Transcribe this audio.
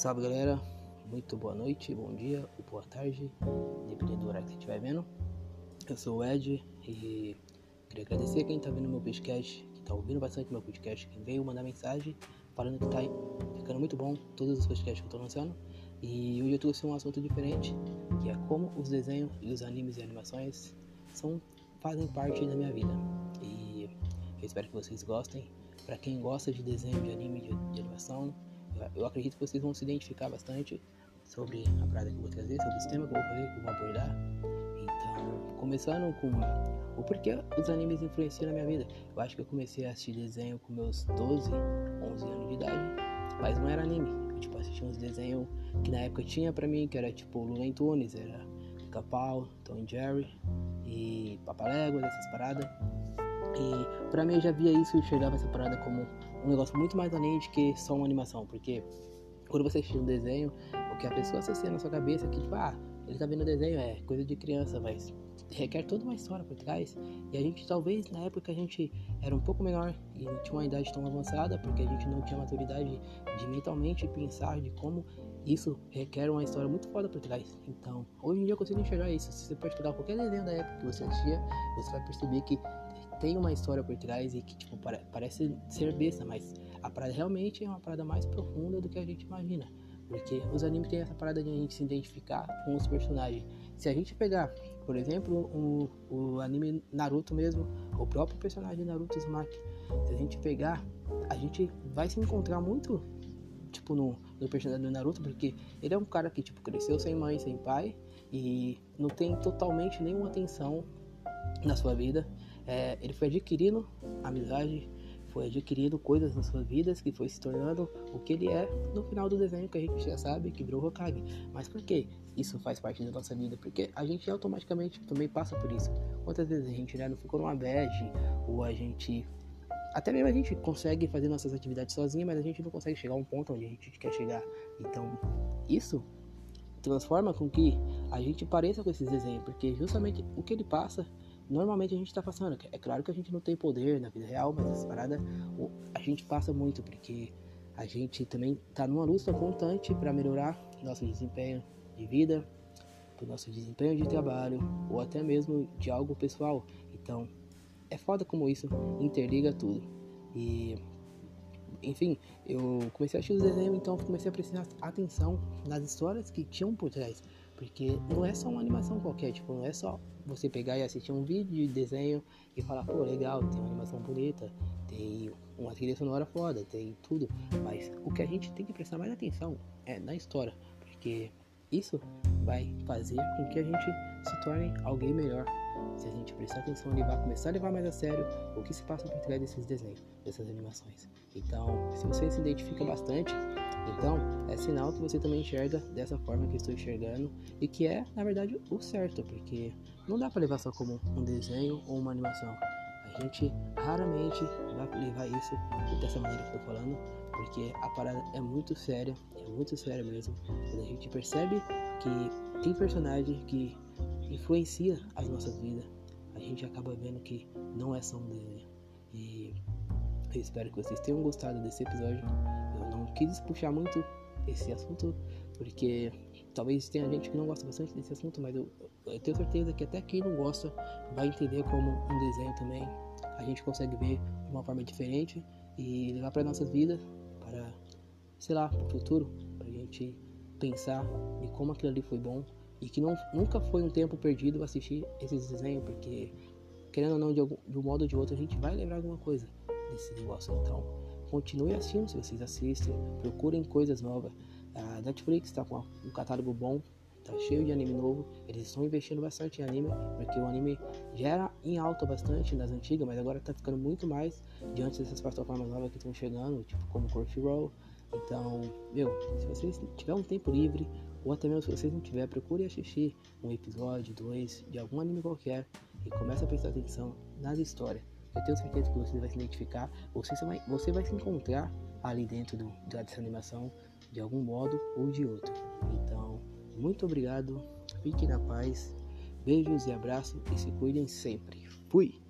Salve galera, muito boa noite, bom dia ou boa tarde, dependendo do horário que você estiver vendo. Eu sou o Ed e queria agradecer quem está vendo meu podcast, que está ouvindo bastante meu podcast, quem veio mandar mensagem falando que está ficando muito bom todos os podcasts que eu estou lançando. E hoje eu trouxe um assunto diferente, que é como os desenhos e os animes e animações são, fazem parte da minha vida. E eu espero que vocês gostem. Para quem gosta de desenho, de anime, de, de animação, eu acredito que vocês vão se identificar bastante sobre a parada que eu vou trazer, sobre o tema que eu vou fazer, que eu vou abordar. Então, começando com o porquê os animes influenciam na minha vida. Eu acho que eu comecei a assistir desenho com meus 12, 11 anos de idade, mas não era anime. Eu tipo, assistia uns desenhos que na época tinha pra mim, que era tipo Lula Tunes, era Capau, Tom Jerry e Papaléguas, essas paradas. E pra mim eu já via isso e enxergava essa parada como um negócio muito mais além de que só uma animação, porque quando você assiste um desenho, o que a pessoa associa na sua cabeça é que, tipo, ah, ele tá vendo desenho, é coisa de criança, mas requer toda uma história por trás. E a gente, talvez, na época, a gente era um pouco menor e não tinha uma idade tão avançada, porque a gente não tinha maturidade de mentalmente pensar de como isso requer uma história muito foda por trás. Então, hoje em dia eu consigo enxergar isso. Se você pegar qualquer desenho da época que você assistia, você vai perceber que tem uma história por trás e que, tipo, parece ser besta, mas a parada realmente é uma parada mais profunda do que a gente imagina. Porque os animes têm essa parada de a gente se identificar com os personagens. Se a gente pegar, por exemplo, o, o anime Naruto mesmo, o próprio personagem Naruto Uzumaki, se a gente pegar, a gente vai se encontrar muito, tipo, no, no personagem do Naruto, porque ele é um cara que, tipo, cresceu sem mãe, sem pai, e não tem totalmente nenhuma atenção na sua vida. É, ele foi adquirindo amizade, foi adquirindo coisas nas suas vidas que foi se tornando o que ele é no final do desenho que a gente já sabe que virou Hokage. Mas por que isso faz parte da nossa vida? Porque a gente automaticamente também passa por isso. Quantas vezes a gente né, não ficou numa bad ou a gente até mesmo a gente consegue fazer nossas atividades sozinho, mas a gente não consegue chegar a um ponto onde a gente quer chegar. Então, isso transforma com que a gente pareça com esses desenhos, porque justamente o que ele passa normalmente a gente está passando. É claro que a gente não tem poder na vida real, mas essa parada a gente passa muito, porque a gente também está numa luta constante para melhorar nosso desempenho de vida, o nosso desempenho de trabalho, ou até mesmo de algo pessoal. Então, é foda como isso interliga tudo. E enfim, eu comecei a assistir os desenhos, então comecei a prestar atenção nas histórias que tinham por trás. Porque não é só uma animação qualquer, tipo, não é só você pegar e assistir um vídeo de desenho e falar, pô, legal, tem uma animação bonita, tem uma trilha sonora foda, tem tudo. Mas o que a gente tem que prestar mais atenção é na história, porque isso vai fazer com que a gente se torne alguém melhor. Se a gente prestar atenção e vai começar a levar mais a sério o que se passa por trás desses desenhos, dessas animações. Então, se você se identifica bastante, então, é sinal que você também enxerga dessa forma que eu estou enxergando e que é, na verdade, o certo, porque não dá para levar só como um desenho ou uma animação. A gente raramente vai levar isso dessa maneira que eu tô falando, porque a parada é muito séria, é muito séria mesmo. Quando a gente percebe que tem personagem que influencia as nossas vidas, a gente acaba vendo que não é só um desenho. E eu espero que vocês tenham gostado desse episódio quis puxar muito esse assunto, porque talvez tenha gente que não gosta bastante desse assunto, mas eu, eu, tenho certeza que até quem não gosta vai entender como um desenho também a gente consegue ver de uma forma diferente e levar para nossas vidas, para, sei lá, para o futuro, para a gente pensar de como aquilo ali foi bom e que não, nunca foi um tempo perdido assistir esses desenhos, porque querendo ou não, de, algum, de um modo ou de outro, a gente vai lembrar alguma coisa desse negócio. Então, Continue assistindo se vocês assistem. Procurem coisas novas. A Netflix está com um catálogo bom. Tá cheio de anime novo. Eles estão investindo bastante em anime. Porque o anime já era em alta bastante nas antigas. Mas agora tá ficando muito mais diante dessas plataformas novas que estão chegando. Tipo como Crunchyroll. Então, meu, se vocês tiver um tempo livre, ou até mesmo se vocês não tiver, procure assistir um episódio, dois, de algum anime qualquer e comece a prestar atenção nas histórias. Eu tenho certeza que você vai se identificar, você vai, você vai se encontrar ali dentro do, dessa animação de algum modo ou de outro. Então, muito obrigado, fiquem na paz, beijos e abraços e se cuidem sempre. Fui!